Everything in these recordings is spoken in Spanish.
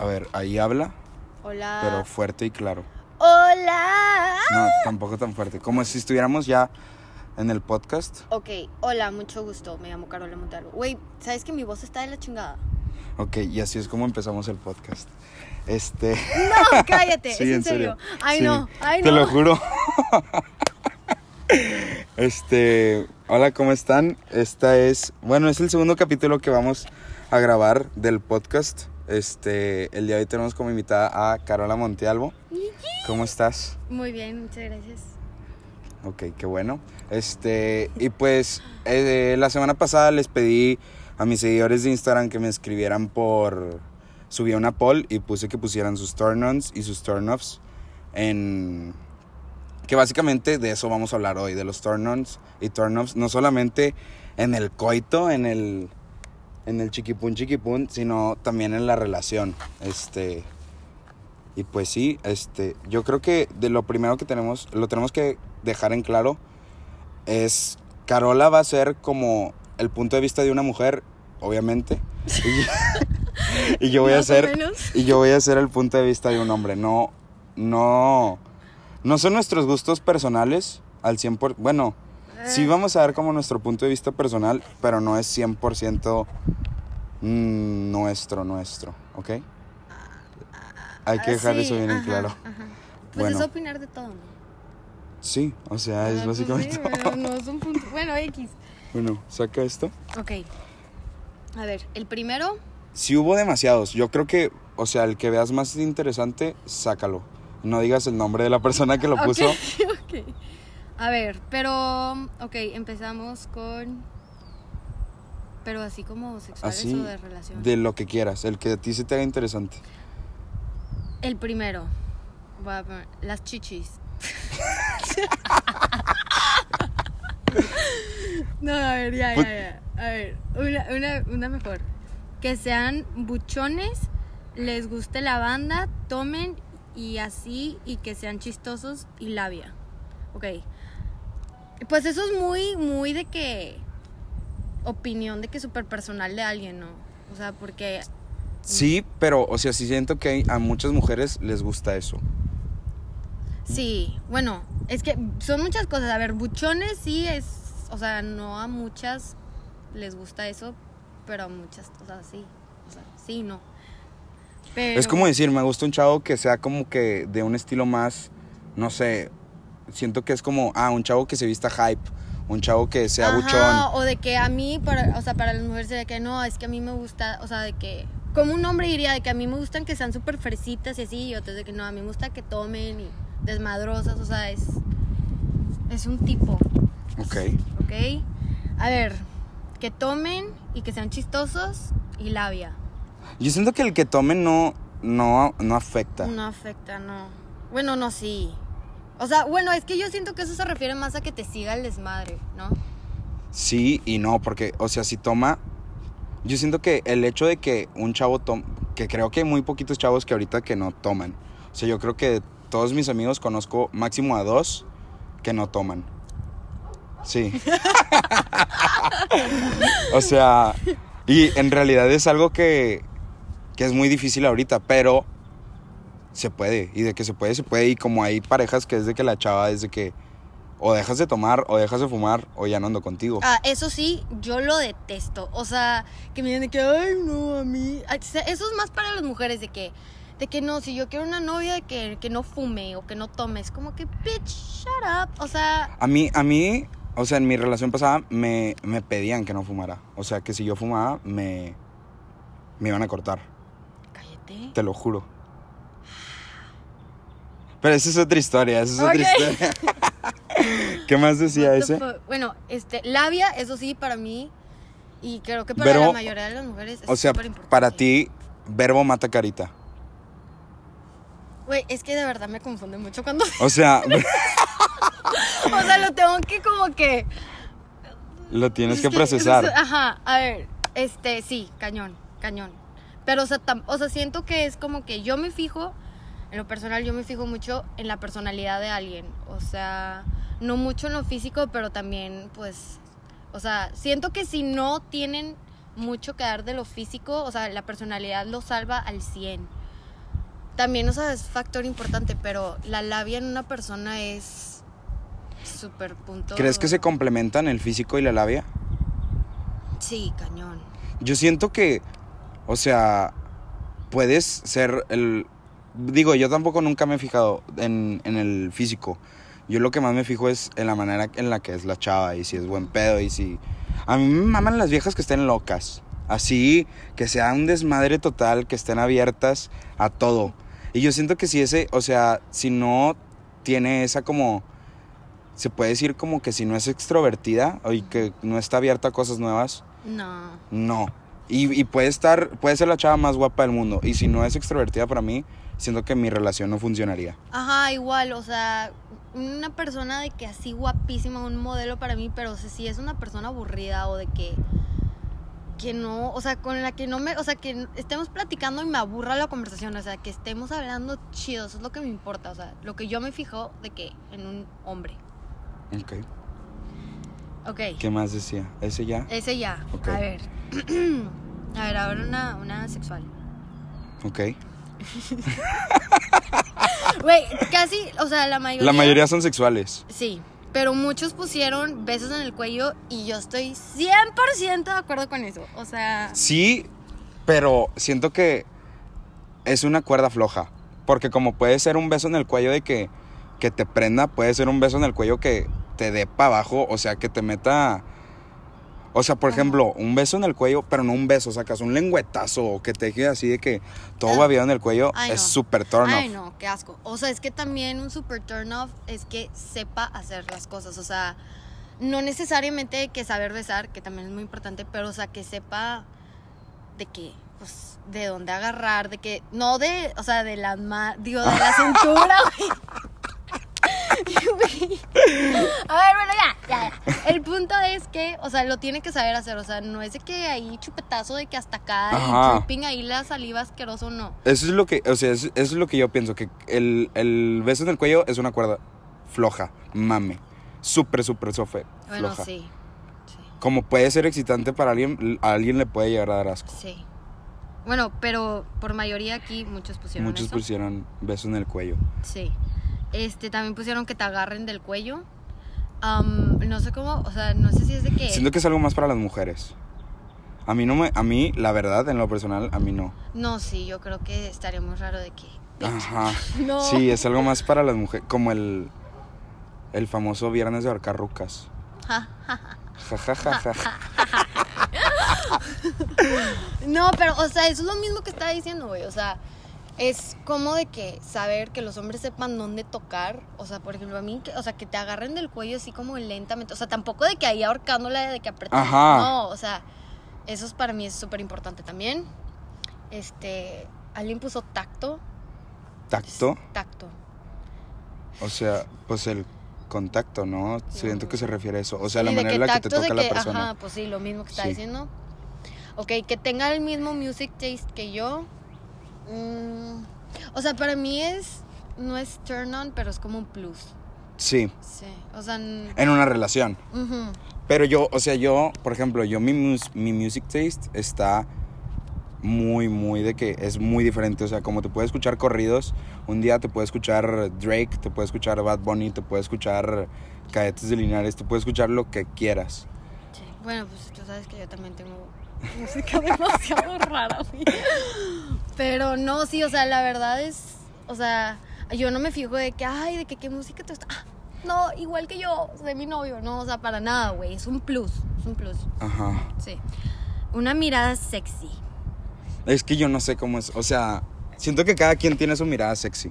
A ver, ahí habla, Hola. pero fuerte y claro. Hola. No, tampoco tan fuerte. Como si estuviéramos ya en el podcast. Ok, hola, mucho gusto. Me llamo Carola Montalvo. Güey, ¿sabes que mi voz está de la chingada? Ok, y así es como empezamos el podcast. Este. No, cállate, Sí, es en, en serio. serio. Ay, Sí, no, ay, Te no. lo juro. Este, hola, ¿cómo están? Esta es, bueno, es el segundo capítulo que vamos a grabar del podcast. Este, el día de hoy tenemos como invitada a Carola Montealvo. ¿Cómo estás? Muy bien, muchas gracias. Ok, qué bueno. Este, y pues eh, la semana pasada les pedí a mis seguidores de Instagram que me escribieran por. Subí una poll y puse que pusieran sus turn-ons y sus turn-offs en. Que básicamente de eso vamos a hablar hoy, de los turn-ons y turn-offs, no solamente en el coito, en el. En el chiquipún chiquipún, sino también en la relación. Este. Y pues sí, este, yo creo que de lo primero que tenemos, lo tenemos que dejar en claro es Carola va a ser como el punto de vista de una mujer, obviamente. Y, y yo voy a ser y yo voy a ser el punto de vista de un hombre. No no no son nuestros gustos personales al 100%, bueno, sí vamos a dar como nuestro punto de vista personal, pero no es 100% mm, nuestro, nuestro, ¿ok? Hay que Ah, dejar sí, eso bien en claro. ajá. Pues Bueno. es opinar de todo, ¿no? Sí, o sea, es Ah, pues básicamente... sí, pero no es un punto. Bueno, X. Bueno, saca esto. Ok. A ver, el primero. Si hubo demasiados, yo creo que, o sea, el que veas más interesante, sácalo. No digas el nombre de la persona que lo puso. ok. A ver, pero. Ok, empezamos con. Pero así como sexuales Así, o de relación. de lo que quieras, el que a ti se te haga interesante. El primero. Voy a poner las chichis. no, a ver, ya, ya, ya. A ver, una, una, una mejor. Que sean buchones, les guste la banda, tomen y así, y que sean chistosos y labia. Ok. Pues eso es muy, muy de que. Opinión de que súper personal de alguien, ¿no? O sea, porque Sí, pero, o sea, sí siento que hay- a muchas mujeres les gusta eso. Sí, bueno, es que son muchas cosas. A ver, buchones sí es, o sea, no a muchas les gusta eso, pero a muchas, o sea, sí. O sea, sí, no. Pero, Es como decir, me gusta un chavo que sea como que de un estilo más, no sé, siento que es como, ah, un chavo que se vista hype, un chavo que sea Ajá, buchón. O de que a mí, para, o sea, para las mujeres sería que no, es que a mí me gusta, o sea, de que, como un hombre diría, de que a mí me gustan que sean súper fresitas y así, y otros de que no, a mí me gusta que tomen y desmadrosas, o sea, es, es un tipo. Ok. ¿ok? A ver, que tomen y que sean chistosos y labia. Yo siento que el que tome no, no, no afecta. No afecta, no. Bueno, no, sí. O sea, bueno, es que yo siento que eso se refiere más a que te siga el desmadre, ¿no? Sí y no, porque, o sea, si toma. Yo siento que el hecho de que un chavo tome. Que creo que hay muy poquitos chavos que ahorita que no toman. O sea, yo creo que de todos mis amigos conozco máximo a dos que no toman. Sí. o sea, y en realidad es algo que, que es muy difícil ahorita, pero se puede. Y de que se puede, se puede. Y como hay parejas que es de que la chava es de que o dejas de tomar, o dejas de fumar, o ya no ando contigo. Ah, eso sí, yo lo detesto. O sea, que me digan de que, ay, no, a mí. Sea, Eso es más para las mujeres, de que, de que no, si yo quiero una novia de que, que no fume o que no tome, es como que, bitch, shut up. O sea, A mí, a mí, o sea, en mi relación pasada me, me pedían que no fumara. O sea, que si yo fumaba, me, me iban a cortar. cállate. Te lo juro. Pero esa es otra historia, esa es otra historia. ¿Qué más decía ese? Bueno, este, labia, eso sí, para mí, y creo que para Pero, la mayoría de las mujeres es O sea, para ti, verbo mata carita. Güey, es que de verdad me confunde mucho cuando... O sea, o sea, lo tengo que como que... lo tienes es que procesar. Ajá, a ver, este, sí, cañón, cañón. Pero, o sea, tam- o sea, siento que es como que yo me fijo, en lo personal, yo me fijo mucho en la personalidad de alguien. O sea, no mucho en lo físico, pero también, pues, o sea, siento que si no tienen mucho que dar de lo físico, o sea, la personalidad lo salva al 100. también, o sea, es factor importante, pero la labia en una persona es súper punto. ¿Crees que se complementan el físico y la labia? Sí, cañón. Yo siento que, o sea, puedes ser el... Digo, yo tampoco nunca me he fijado en, en el físico. Yo lo que más me fijo es en la manera en la que es la chava y si es buen pedo y si... A mí me maman las viejas que estén locas. Así, que sea un desmadre total, que estén abiertas a todo. Y yo siento que si ese, o sea, si no tiene esa como... Se puede decir como que si no es extrovertida y que no está abierta a cosas nuevas, No. no. Y, y puede estar, puede ser la chava más guapa del mundo. Y si no es extrovertida para mí, siento que mi relación no funcionaría. Ajá, igual, o sea, una persona de que así guapísima, un modelo para mí, pero o sea, si es una persona aburrida o de que que no, o sea, con la que no me, o sea, que estemos platicando y me aburra la conversación, o sea, que estemos hablando chido, eso es lo que me importa, o sea, lo que yo me fijo de que en un hombre. Ok. Ok, ¿Qué más decía? ¿Ese ya? ese ya. A ver. A ver, ahora una, una sexual. Ok. Güey, casi, o sea, la mayoría. La mayoría son sexuales. Sí, pero muchos pusieron besos en el cuello y yo estoy 100% de acuerdo con eso. O sea, Sí, pero siento que es una cuerda floja. Porque como puede ser un beso en el cuello de que, que te prenda, puede ser un beso en el cuello que te dé para abajo, o sea, que te meta... O sea, por Ajá. ejemplo, un beso en el cuello, pero no un beso, sacas un lengüetazo o que te deje así de que todo Ah. babiado en el cuello, Ay, es no. súper turn ay off. no, qué asco. O sea, es que también un super turn off es que sepa hacer las cosas. O sea, no necesariamente que saber besar, que también es muy importante, pero o sea, que sepa de qué, pues, de dónde agarrar, de que, no de, o sea, de la, digo, de la cintura, güey. A ver, bueno, ya, ya, ya. El punto es que, o sea, lo tiene que saber hacer. O sea, no es de que ahí chupetazo de que hasta acá Ajá. y dripping ahí la saliva asqueroso, no. Eso es lo que, o sea, eso, eso es lo que yo pienso, que el, el beso en el cuello es una cuerda floja, mame, súper, súper sofe, Bueno, floja. sí. Sí. Como puede ser excitante para alguien, a alguien le puede llegar a dar asco. Sí. Bueno, pero por mayoría aquí muchos pusieron Muchos eso. pusieron beso en el cuello. Sí. Este, también pusieron que te agarren del cuello. Am, no sé cómo, o sea, no sé si es de que... Siento que es algo más para las mujeres. A mí no me, a mí, la verdad, en lo personal, a mí no. No, sí, yo creo que estaría muy raro de que... Ajá. No. Sí, es algo más para las mujeres, como el, el famoso viernes de ahorcar rucas. Ja, ja. Ja, ja, ja, ja, ja. No, pero, o sea, eso es lo mismo que estaba diciendo, güey. O sea, es como de que saber que los hombres sepan dónde tocar. O sea, por ejemplo, a mí, que, o sea, que te agarren del cuello así como lentamente. O sea, tampoco de que ahí ahorcándola, de que apretar. Ajá. No, o sea, eso es para mí es súper importante también. Este, alguien puso tacto. Tacto, Tacto. o sea, pues el contacto, ¿no? Siento que se refiere a eso. O sea, la Sí, manera en la que te toca la persona. Ajá, pues sí, lo mismo que está Sí. diciendo. Ok, que tenga el mismo music taste que yo. Mm, o sea, para mí es. No es turn on, pero es como un plus. Sí, Sí. O sea. en una relación. Pero yo, o sea, yo, por ejemplo, yo mi, mus- mi music taste está muy, muy de que es muy diferente. O sea, como te puede escuchar corridos, un día te puede escuchar Drake, te puede escuchar Bad Bunny, te puede escuchar Cadetes de Linares, te puede escuchar lo que quieras. Sí. Bueno, pues tú sabes que yo también tengo música demasiado rara, güey. Pero no, sí, o sea, la verdad es. O sea, yo no me fijo de que, ay, de que qué música te gusta. Ah, no, igual que yo, de mi novio. No, o sea, para nada, güey. Es un plus. Es un plus. Ajá. Sí. Una mirada sexy. Es que yo no sé cómo es. O sea, siento que cada quien tiene su mirada sexy.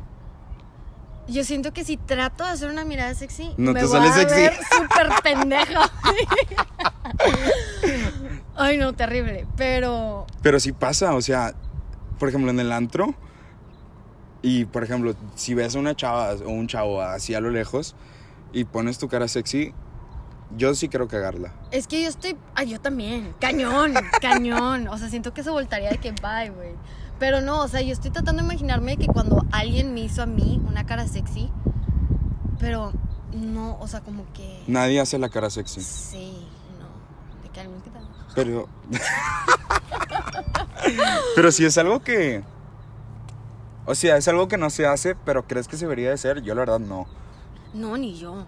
Yo siento que si trato de hacer una mirada sexy, No me te voy sale a sexy. ver súper pendeja. Ay, no, terrible. Pero Pero sí pasa, o sea, por ejemplo, en el antro. Y por ejemplo, si ves a una chava o un chavo así a lo lejos y pones tu cara sexy, yo sí quiero cagarla. es que yo estoy. Ay, yo también. Cañón, cañón. O sea, siento que se voltaría de que bye, güey. Pero no, o sea, yo estoy tratando de imaginarme que cuando alguien me hizo a mí una cara sexy, pero no, o sea, como que. Nadie hace la cara sexy. Sí, no. De que alguien que tal. Pero. Pero sí es algo que. O sea, es algo que no se hace, pero ¿crees que se debería de ser? Yo la verdad no. No, ni yo.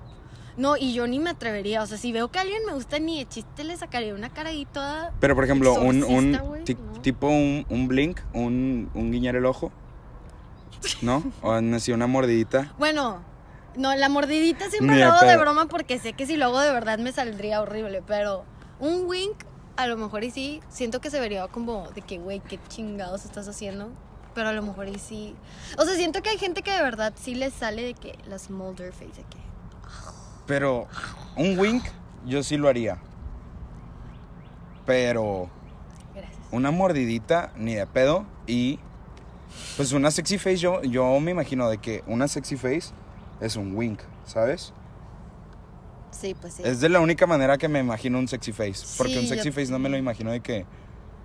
No, y yo ni me atrevería. O sea, si veo que a alguien me gusta, ni de chiste le sacaría una cara ahí toda. Pero por ejemplo, un, un no. tipo un, un blink, un, un guiñar el ojo. ¿No? O así una mordidita. Bueno, no, la mordidita siempre Ni lo de hago de broma porque sé que si lo hago de verdad me saldría horrible. Pero un wink, a lo mejor y sí, siento que se vería como de que, güey, qué chingados estás haciendo. Pero a lo mejor y sí. O sea, siento que hay gente que de verdad sí les sale de que la smolder face, de que. Pero un wink, yo sí lo haría. Pero Gracias. una mordidita, ni de pedo. Y pues una sexy face, yo, yo me imagino de que una sexy face es un wink, ¿sabes? Sí, pues sí. Es de la única manera que me imagino un sexy face. Porque Sí, un sexy yo- face no me lo imagino de que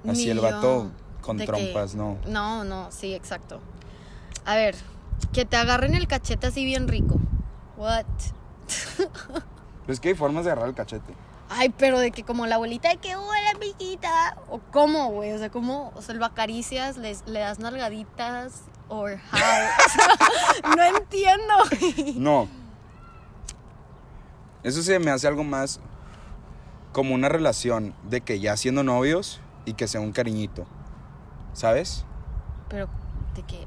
así el vato con que- trompas, no. No, no, sí, exacto. A ver, que te agarren el cachete así bien rico. What? Pues que hay formas de agarrar el cachete. Ay, pero de que como la abuelita de que hola, amiguita. O cómo, güey. O sea, cómo, o sea, lo acaricias, les, le das nalgaditas. Or how. No entiendo. No. Eso se me hace algo más como una relación de que ya siendo novios y que sea un cariñito. ¿Sabes? Pero, ¿de qué?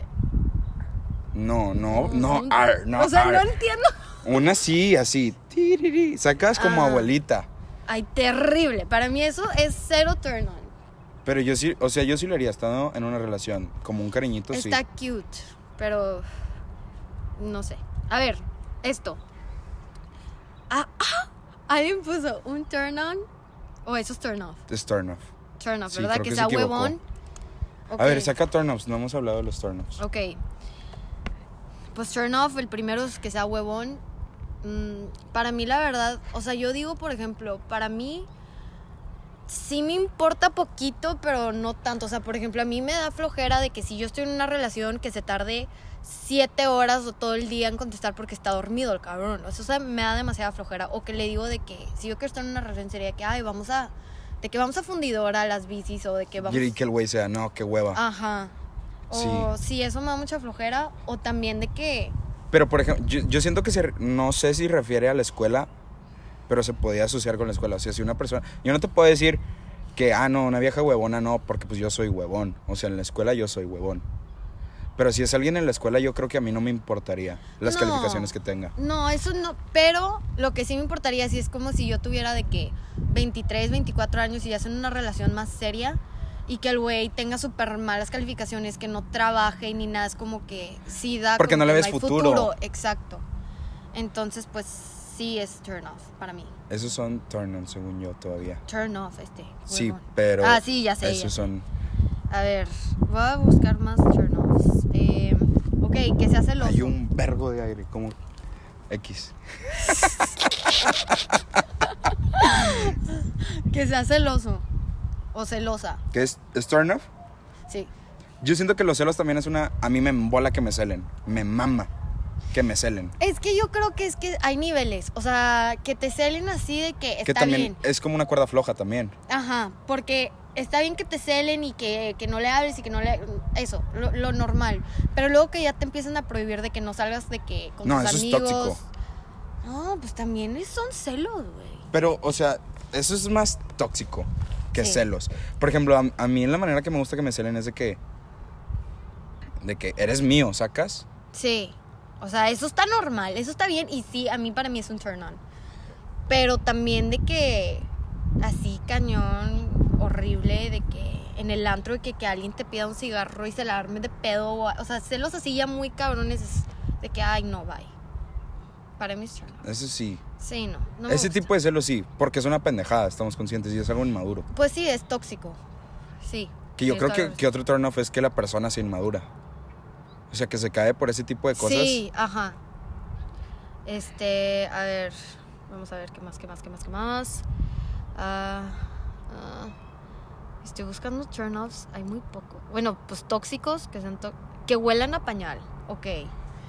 No, no, no, ar, no. O sea, ar. no entiendo. Una sí, así. tiriri, Sacas como Ah. abuelita. Ay, terrible. Para mí eso es cero turn on. Pero yo sí, o sea, yo sí lo haría estando en una relación. Como un cariñito, sí. Está cute, pero no sé. A ver, esto. Ah, ah, alguien puso un turn on o eso es turn off. Es turn off. Turn off, Sí, ¿verdad? creo Que que sea se equivocó. huevón. A ver, saca turn offs. No hemos hablado de los turn offs. Ok. Pues turn off, el primero es que sea huevón. Mm, para mí, la verdad, o sea, yo digo, por ejemplo, para mí sí me importa poquito, pero no tanto. O sea, por ejemplo, a mí me da flojera de que si yo estoy en una relación que se tarde siete horas o todo el día en contestar porque está dormido el cabrón. O sea, o sea, me da demasiada flojera. O que le digo de que si yo quiero estar en una relación sería que, ay, vamos a... De que vamos a fundidora a las bicis o de que vamos... Y que el güey sea, no, qué hueva. Ajá. O sí. eso me da mucha flojera. O también de que. Pero, por ejemplo, yo, yo siento que se, no sé si refiere a la escuela, pero se podía asociar con la escuela. O sea, si una persona. Yo no te puedo decir que, ah, no, una vieja huevona no, porque pues yo soy huevón. O sea, en la escuela yo soy huevón. Pero si es alguien en la escuela, yo creo que a mí no me importaría las No. calificaciones que tenga. No, eso no. Pero lo que sí me importaría, sí es como si yo tuviera de que 23, 24 años y ya en una relación más seria. Y que el güey tenga súper malas calificaciones, que no trabaje ni nada. Es como que sí da. Porque no le ves futuro. Exacto. Entonces, pues sí es turn off para mí. Esos son turn on, según yo, todavía. Turn off este. Sí, pero. Ah, sí, ya sé. ya Esos sé. son. A ver, voy a buscar más turn offs. Eh, ok, que se hace los. Hay un vergo de aire, como. X. Que sea celoso. O celosa. ¿Qué es? ¿Es turn off? Sí. Yo siento que los celos también es una. A mí me embola que me celen. Me mama que me celen. Es que yo creo que es que hay niveles. O sea, que te celen así de que que está también bien. es como una cuerda floja también. Ajá, porque está bien que te celen y que, que no le hables y que no le... Eso, lo, lo normal. Pero luego que ya te empiezan a prohibir de que no salgas de que con No, tus eso es tóxico. No, pues también es- son celos, güey. Pero, o sea, eso es más tóxico que Sí. celos. Por ejemplo, a, a mí la manera que me gusta que me celen es de que. De que eres mío, ¿sacas? Sí. O sea, eso está normal, eso está bien y sí, a mí para mí es un turn on. Pero también de que así cañón, horrible, de que en el antro de que, que alguien te pida un cigarro y se la arme de pedo. O, sea, celos así ya muy cabrones es de que, ay, no, bye. Para mí es turn on. Eso sí. Sí, no. no me Ese gusta. tipo de celos sí, porque es una pendejada, estamos conscientes, y es algo inmaduro. Pues sí, es tóxico. Sí. Que yo sí, creo que, que otro turn off es que la persona sea inmadura. O sea, que se cae por ese tipo de cosas. Sí, ajá. Este, a ver, vamos a ver qué más, qué más, qué más, qué más. Ah, ah, estoy buscando turn-offs, hay muy poco. Bueno, pues tóxicos, que sean que huelan a pañal, ok.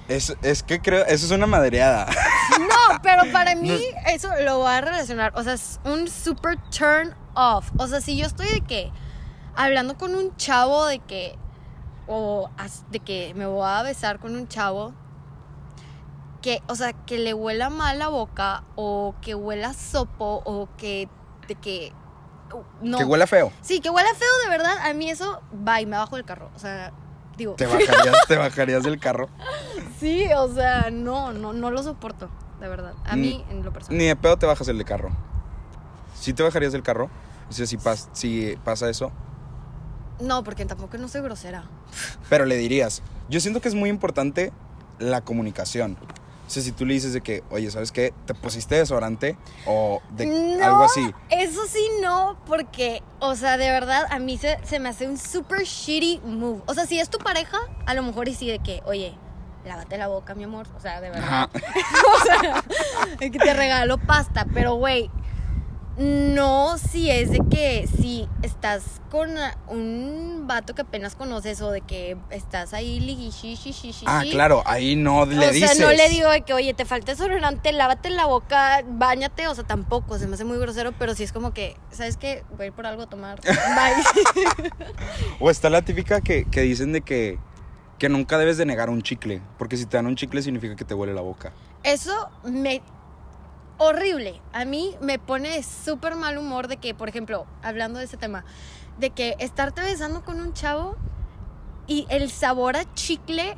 Es, es que creo, eso es una madreada. No, pero para mí eso lo voy a relacionar, o sea, es un super turn off. O sea, si yo estoy de que hablando con un chavo de que o de que me voy a besar con un chavo que, o sea, que le huela mal la boca o que huela sopo o que de que uh, no. Que huela feo. Sí, que huela feo de verdad, a mí eso va y me bajo del carro, o sea, digo, Te bajarías, te bajarías del carro. sí, o sea, no, no no lo soporto, de verdad. A mí en lo personal. Ni de pedo te bajas el de carro. ¿Sí te bajarías del carro? O sea, si, pas- si pasa eso. No, porque tampoco no soy grosera. Pero le dirías. Yo siento que es muy importante la comunicación. O sea, si tú le dices de que, oye, ¿sabes qué? ¿Te pusiste desodorante? O de No, algo así. Eso sí, no, porque, o sea, de verdad, a mí se, se me hace un super shitty move. O sea, si es tu pareja, a lo mejor y sí de que, oye, lávate la boca, mi amor. O sea, de verdad. Ajá. o sea, es que te regalo pasta, pero güey, no si es de que si estás con un vato que apenas conoces o de que estás ahí ligui Ah, claro, ahí no le o dices. sea, no le digo de que, oye, te falta desodorante, lávate la boca, bañate, o sea, tampoco, se me hace muy grosero, pero sí es como que, ¿sabes qué? Voy a ir por algo a tomar. Bye. O está la típica que, que dicen de que, que nunca debes de negar un chicle. Porque si te dan un chicle significa que te huele la boca. Eso me... Horrible. A mí me pone súper mal humor de que, por ejemplo, hablando de ese tema, de que estarte besando con un chavo y el sabor a chicle...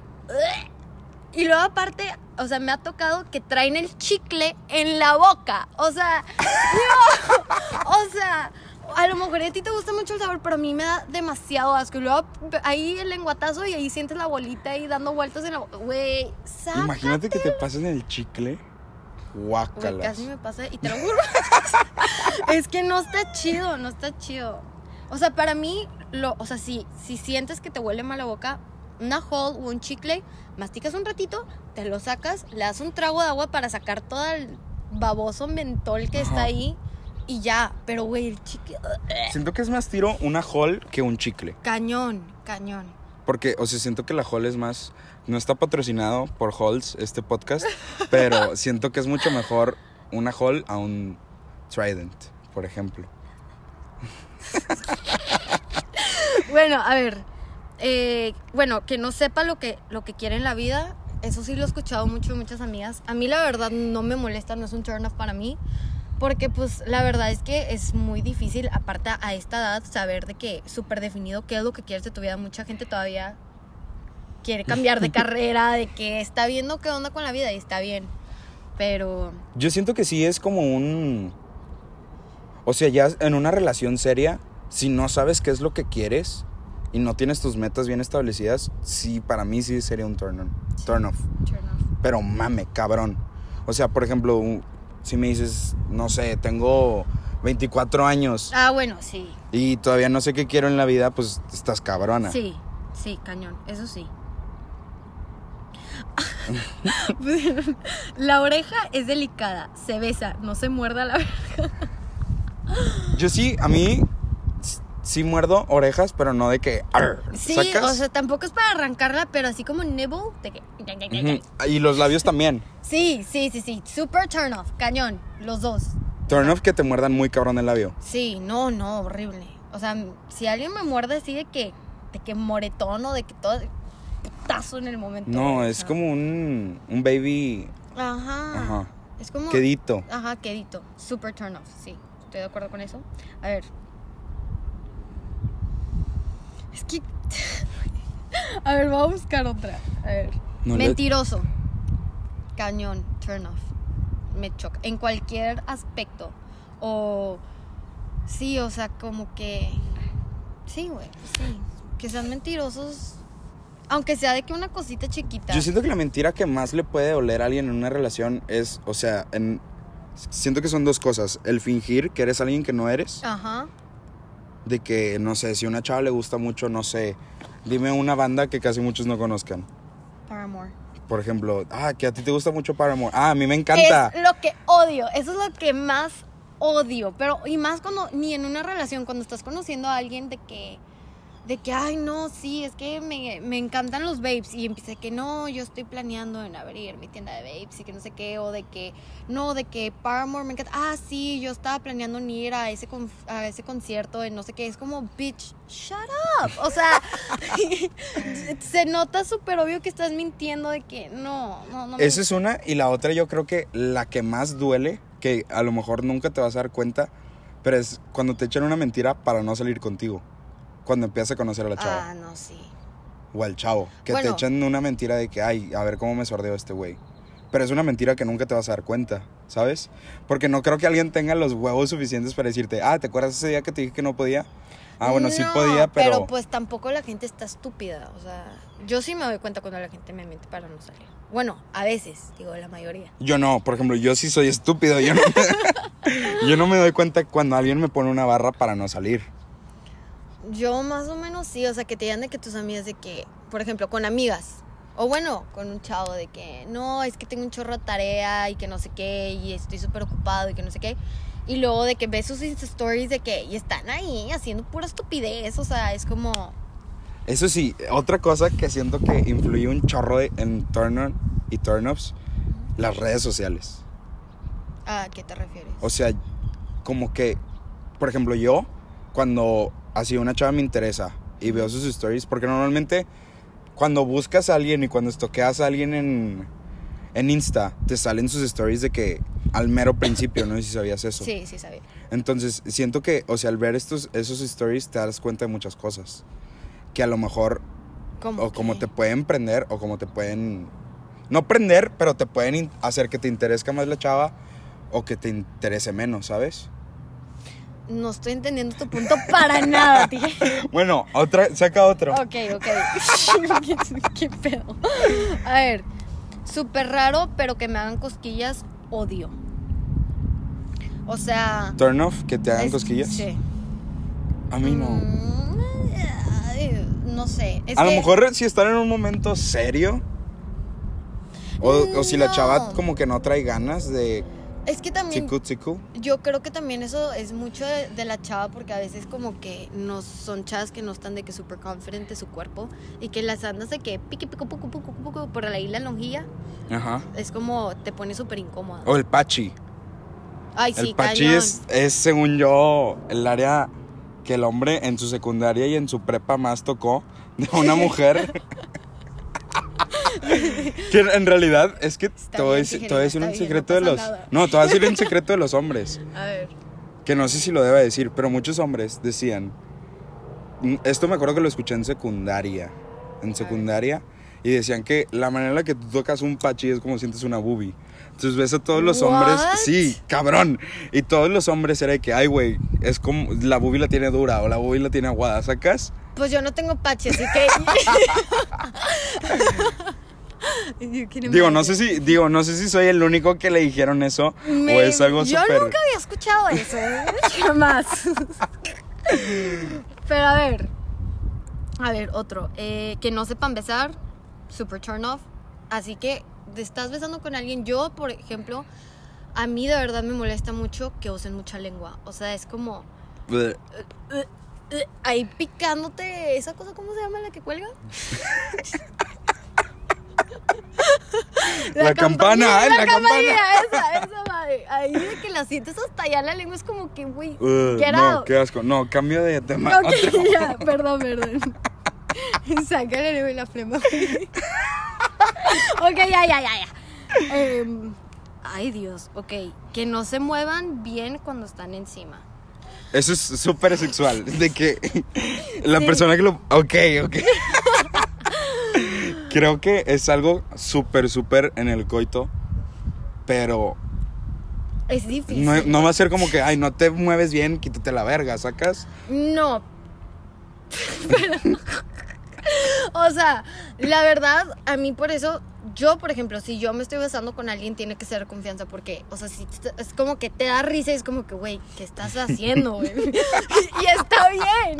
Y luego aparte, o sea, me ha tocado que traen el chicle en la boca. O sea, no, o sea, a lo mejor a ti te gusta mucho el sabor, pero a mí me da demasiado asco. Y luego ahí el lenguatazo y ahí sientes la bolita ahí dando vueltas en la boca. Güey. Imagínate que te pasen el chicle. Guácalas. casi me pasa y te lo juro. es que no está chido, no está chido. O sea, para mí, lo, o sea, si, si sientes que te huele mal la boca, una hole o un chicle, masticas un ratito, te lo sacas, le das un trago de agua para sacar todo el baboso mentol que está ahí y ya. Pero, güey, el chicle. Siento que es más tiro una hall que un chicle. Cañón, cañón. Porque, o sea, siento que la hall es más. No está patrocinado por Halls este podcast, pero siento que es mucho mejor una hall a un Trident, por ejemplo. Bueno, a ver. eh, bueno, que no sepa lo que, lo que quiere en la vida. Eso sí lo he escuchado mucho de muchas amigas. A mí la verdad no me molesta, no es un turn off para mí. Porque pues la verdad es que es muy difícil, aparte a esta edad, saber de que súper definido qué es lo que quieres de tu vida. Mucha gente todavía quiere cambiar de carrera, de que está viendo qué onda con la vida y está bien. Pero Yo siento que sí es como un. O sea, ya en una relación seria, si no sabes qué es lo que quieres y no tienes tus metas bien establecidas, sí, para mí sí sería un turn, on, turn off. turn off. Pero mame, cabrón. O sea, por ejemplo, si me dices, no sé, tengo 24 años Ah, bueno, sí. y todavía no sé qué quiero en la vida, pues estás cabrona. Sí, sí, cañón, eso sí. la oreja es delicada, se besa, no se muerda la oreja. Yo sí, a mí sí muerdo orejas, pero no de que. "Arr", Sí, ¿sacas? o sea, tampoco es para arrancarla, pero así como nibble, de que... Ujú. Y los labios también. Sí, sí, sí, sí, super turn off, cañón, los dos. Turn off que te muerdan muy cabrón el labio. Sí, no, no, horrible. O sea, si alguien me muerde así de que, de que moretón o de que todo putazo en el momento. No, es como un, un baby Ajá. Ajá. Es como... quedito. Ajá, quedito. Super turn off, sí. Estoy de acuerdo con eso. A ver. Es que. a ver, voy a buscar otra. A ver. No le- Mentiroso. Cañón, turn off. Me choca. En cualquier aspecto. O. Sí, o sea, como que. Sí, güey, sí. Que sean mentirosos. Aunque sea de que una cosita chiquita. Yo siento que la mentira que más le puede doler a alguien en una relación es, o sea, en, siento que son dos cosas. El fingir que eres alguien que no eres. Ajá. De que, no sé, si a una chava le gusta mucho, no sé, dime una banda que casi muchos no conozcan. Paramore. Por ejemplo, ah, que a ti te gusta mucho Paramore. Ah, a mí me encanta. Es lo que odio. Eso es lo que más odio. Pero, y más cuando, ni en una relación, cuando estás conociendo a alguien de que, de que, ay, no, sí, es que me, me encantan los vapes. Y empieza que no, yo estoy planeando en abrir mi tienda de vapes y que no sé qué. O de que, no, de que Paramore me encanta. Ah, sí, yo estaba planeando en ir a ese, con- a ese concierto en no sé qué. Es como, bitch, shut up. O sea, se nota súper obvio que estás mintiendo de que no, no, no. me Esa es una. Y la otra, yo creo que la que más duele, que a lo mejor nunca te vas a dar cuenta, pero es cuando te echan una mentira para no salir contigo. Cuando empiezas a conocer a la chava. Ah, no, sí. O al chavo. Que Bueno. te echan una mentira de que, ay, a ver cómo me sordeo este güey. Pero es una mentira que nunca te vas a dar cuenta, ¿sabes? Porque no creo que alguien tenga los huevos suficientes para decirte, ah, ¿te acuerdas ese día que te dije que no podía? Ah, bueno, sí No, podía, pero... Pero pues tampoco la gente está estúpida. O sea, yo sí me doy cuenta cuando la gente me miente para no salir. Bueno, a veces, digo, la mayoría. Yo no, por ejemplo, yo sí soy estúpido. Yo no, yo no me doy cuenta cuando alguien me pone una barra para no salir. Yo más o menos sí, o sea, que te digan de que tus amigas de que, por ejemplo, con amigas. O bueno, con un chavo de que, no, es que tengo un chorro de tarea y que no sé qué, y estoy súper ocupado y que no sé qué. Y luego de que ves sus Insta stories de que, y están ahí haciendo pura estupidez, o sea, es como, Eso sí, otra cosa que siento que influye un chorro de- en turn on y turn offs, las redes sociales. ¿a qué te refieres? O sea, como que, por ejemplo, yo, cuando así una chava me interesa y veo sus stories, porque normalmente cuando buscas a alguien y cuando estoqueas a alguien en, en Insta, te salen sus stories de que al mero principio, no sé si sabías eso. Sí, sí, sabía. Entonces, siento que, o sea, al ver estos, esos stories te das cuenta de muchas cosas. Que a lo mejor, ¿Cómo o como te pueden prender, o como te pueden, no prender, pero te pueden hacer que te interese más la chava, o que te interese menos, ¿sabes? No estoy entendiendo tu punto para nada, tío. Bueno, otra, saca otro. Ok, ok. ¿Qué pedo? A ver, súper raro, pero que me hagan cosquillas, odio. O sea... Turn off, que te hagan es- cosquillas. Sí. A mí no. Mm, no sé. Es a lo mejor si están en un momento serio. O, o si la chava como que no trae ganas de Es que también... chicu chicu. Yo creo que también eso es mucho de, de la chava porque a veces como que no son chavas que no están de que súper confident de su cuerpo y que las andas de que pique pico puco puco puco por ahí la lonjilla Ajá. es como te pone súper incómoda. O el pachi. Ay, sí, el pachi cañón. es, es, según yo, el área que el hombre en su secundaria y en su prepa más tocó de una mujer. que en realidad es que a bien, a decir está un bien, secreto no de los. nada. No, a decir un secreto de los hombres. A ver. Que no sé si lo deba decir, pero muchos hombres decían. mm, Esto me acuerdo que lo escuché en secundaria. En secundaria. Y decían que la manera en la que tú tocas un pachi es como sientes una boobie. Entonces ves a todos los hombres. What? Sí, cabrón. Y todos los hombres era de que, ay, güey, es como. La boobie la tiene dura o la boobie la tiene aguada. ¿Sacas? Pues yo no tengo pache, así que. Digo, no sé si, digo, no sé si soy el único que le dijeron eso. Me- o es algo Yo súper. nunca había escuchado eso, ¿eh? jamás. Pero a ver, a ver, otro. Eh, que no sepan besar, super turn off. Así que te estás besando con alguien. Yo, por ejemplo, a mí de verdad me molesta mucho que usen mucha lengua. O sea, es como Bleh. eh, ahí picándote esa cosa, ¿cómo se llama la que cuelga? La campana, la, la campanilla, esa, esa madre. Ahí de que la sientes hasta allá la lengua es como que, güey, Uh, get no, qué asco. No, cambio de tema. Ok, Otro. ya, perdón, perdón. Sácale güey, la flema. ok, ya, ya, ya, ya. Em, ay, Dios, ok. Que no se muevan bien cuando están encima. Eso es súper sexual. De que la Sí. persona que lo. Ok, ok. Creo que es algo súper, súper en el coito. Pero Es difícil. no, no va a ser como que, ay, no te mueves bien, quítate la verga, ¿sacas? No. Pero- o sea, la verdad, a mí por eso, yo, por ejemplo, si yo me estoy besando con alguien, tiene que ser confianza, porque, o sea, si es como que te da risa y es como que, güey, ¿qué estás haciendo, güey? y está bien.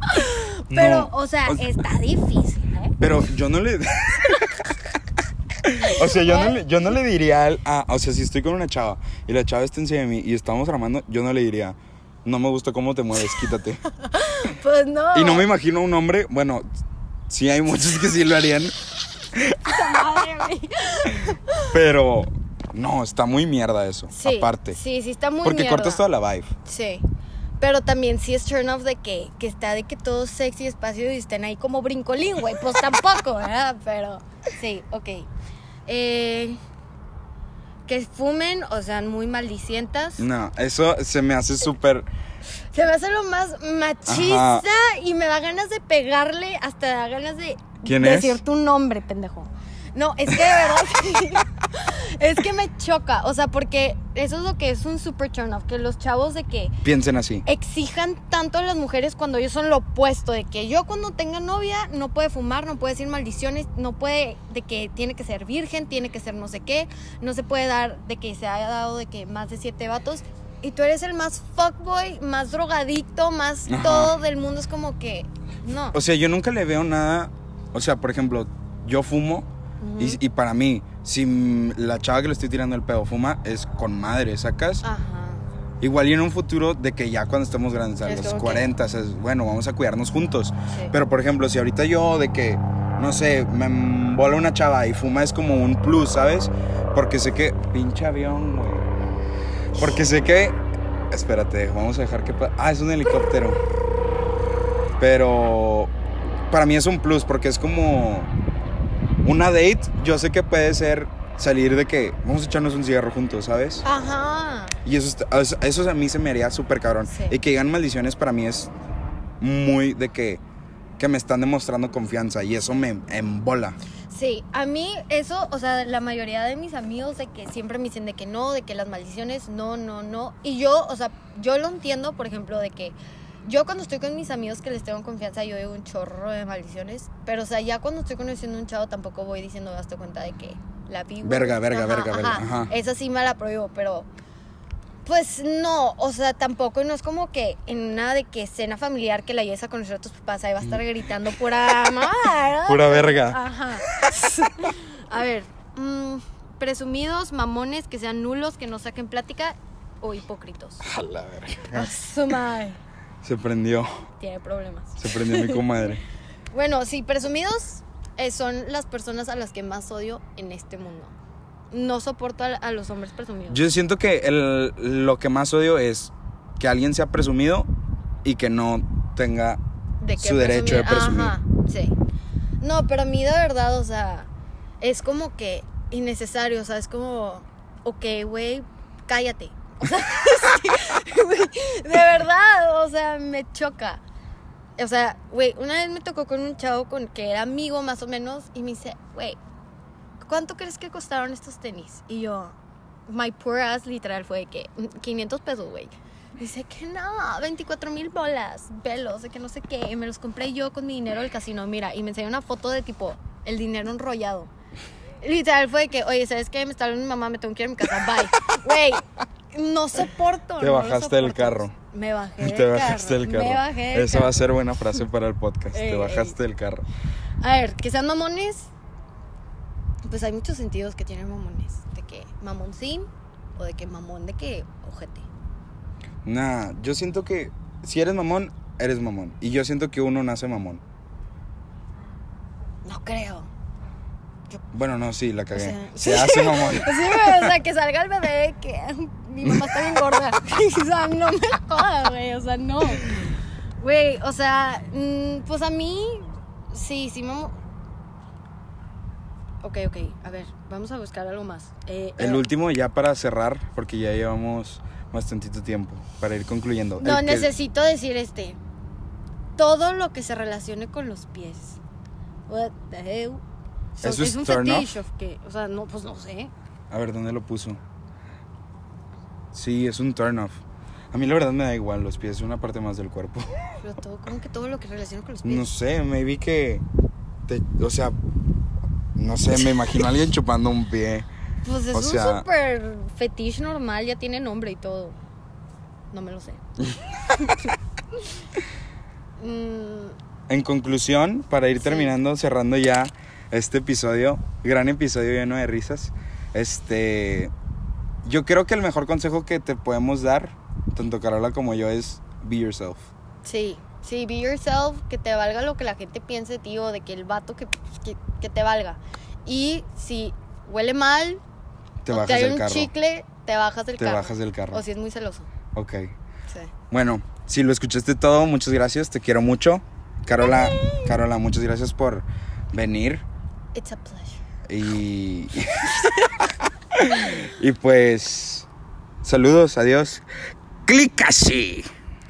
Pero, No. o sea, O sea- está difícil, ¿eh? Pero yo no le. o sea, yo no, le, yo no le diría al- a. O sea, si estoy con una chava y la chava está encima de mí y estamos armando, yo no le diría, No me gusta cómo te mueves, quítate. Pues no. Y no me imagino un hombre, bueno, sí hay muchos que sí lo harían, Madre, pero no, está muy mierda eso, Sí, aparte. Sí, sí, está muy porque mierda. cortas toda la vibe. Sí. Pero también sí es turn off de que, que está de que todo sexy, espacio y estén ahí como brincolín, güey. Pues tampoco, ¿verdad? Pero sí, ok. Eh, que fumen o sean muy maldicientas. No, eso se me hace súper... Se me hace lo más machista y me da ganas de pegarle, hasta da ganas de ¿Quién es? decir tu nombre, pendejo. No, es que de verdad sí. es que me choca, o sea, porque eso es lo que es un super turn off, que los chavos de que Piensen así. exijan tanto a las mujeres cuando ellos son lo opuesto, de que yo cuando tenga novia no puede fumar, no puede decir maldiciones, no puede, de que tiene que ser virgen, tiene que ser no sé qué, no se puede dar de que se haya dado de que más de siete vatos. Y tú eres el más fuckboy, más drogadicto, más Ajá. todo del mundo. Es como que, no. O sea, yo nunca le veo nada. O sea, por ejemplo, yo fumo y, y para mí, si la chava que le estoy tirando el pedo fuma, es con madre, ¿sacas? Ajá. Igual y en un futuro de que ya cuando estemos grandes, a Es los como que- 40, o sea, bueno, vamos a cuidarnos juntos. Sí. Pero por ejemplo, si ahorita yo de que, no sé, me bola una chava y fuma es como un plus, ¿sabes? Porque sé que, pinche avión, güey. Porque sé que, espérate, vamos a dejar que... Ah, es un helicóptero. Pero para mí es un plus porque es como una date. Yo sé que puede ser salir de que vamos a echarnos un cigarro juntos, ¿sabes? Ajá. Y eso, está- eso, a mí se me haría súper cabrón. Sí. Y que digan maldiciones para mí es muy de que, que me están demostrando confianza y eso me embola. Sí, a mí eso, o sea, la mayoría de mis amigos de que siempre me dicen de que no, de que las maldiciones, no, no, no. Y yo, o sea, yo lo entiendo, por ejemplo, de que yo cuando estoy con mis amigos que les tengo confianza, yo digo un chorro de maldiciones. Pero, o sea, ya cuando estoy conociendo a un chavo, tampoco voy diciendo, hazte cuenta de que la vi. güey". Verga, verga, verga, verga, ajá. Esa sí me la prohíbo, pero. Pues no, o sea, tampoco, no es como que en una de que cena familiar que la lleves a conocer a tus papás, ahí va a estar gritando pura mamá. Pura verga. Ajá. A ver, mm, presumidos, mamones, que sean nulos, que no saquen plática o hipócritos. A la verga. A su madre. Se prendió. Tiene problemas. Se prendió mi comadre. Bueno, sí, presumidos eh, son las personas a las que más odio en este mundo. No soporto a, a los hombres presumidos. Yo siento que el, lo que más odio es que alguien sea presumido y que no tenga de su derecho de presumir. Ajá, sí. No, pero a mí de verdad, o sea, es como que innecesario, o sea, es como, ok, güey, cállate. O sea, sí, de verdad, o sea, me choca. O sea, güey, una vez me tocó con un chavo con que era amigo más o menos y me dice, güey, ¿cuánto crees que costaron estos tenis? Y yo, my poor ass literal fue de que 500 pesos, güey. Dice que no, 24 mil bolas, velos, de que no sé qué. Me los compré yo con mi dinero del casino, mira. Y me enseñó una foto de tipo, el dinero enrollado. Literal fue de que, oye, ¿sabes qué? Me está hablando mi mamá, me tengo que ir a mi casa, bye. Güey, no soporto. Te no bajaste del carro. Me bajé del Te bajaste carro. del carro. Me bajé del Esa va a ser buena frase para el podcast. Ey, Te ey. bajaste del carro. A ver, que sean mamones. Pues hay muchos sentidos que tienen mamones. De que mamoncín o de que mamón de que ojete. Nah, yo siento que si eres mamón, eres mamón. Y yo siento que uno nace mamón. No creo. Bueno, no, sí, la cagué. sea, Se sí. hace mamón. Sí, o sea, que salga el bebé, que mi mamá está bien gorda. o sea, no me jodas, güey, o sea, no. Güey, o sea, mm, pues a mí, sí, sí, mamá. Ok, ok, a ver, vamos a buscar algo más. Eh, El eh, último, ya para cerrar, porque ya llevamos bastantito tiempo, para ir concluyendo. No, El que- necesito decir este. Todo lo que se relacione con los pies. What the hell? So, ¿Eso es un turn fetiche? O sea, no, pues no sé. A ver, ¿dónde lo puso? Sí, es un turn off. A mí la verdad me da igual, los pies es una parte más del cuerpo. Pero todo, como que todo lo que relaciona con los pies. No sé, me vi que... te- o sea, no sé, me imagino a alguien chupando un pie. Pues es O un super fetiche normal, ya tiene nombre y todo. No me lo sé. Mm, En conclusión, para ir Sí. terminando, cerrando ya este episodio, gran episodio lleno de risas, este, yo creo que el mejor consejo que te podemos dar, tanto Carola como yo, es be yourself. Sí, sí, be yourself, que te valga lo que la gente piense de ti o de que el vato que, que, que te valga. Y si huele mal, Te bajas te hay del un carro. chicle, te bajas del Te carro. bajas del carro. O si es muy celoso. Ok. Sí. Bueno, si lo escuchaste todo, muchas gracias. Te quiero mucho. Carola, Carola, muchas gracias por venir. It's a pleasure. Y. y pues. Saludos, adiós. Clic así.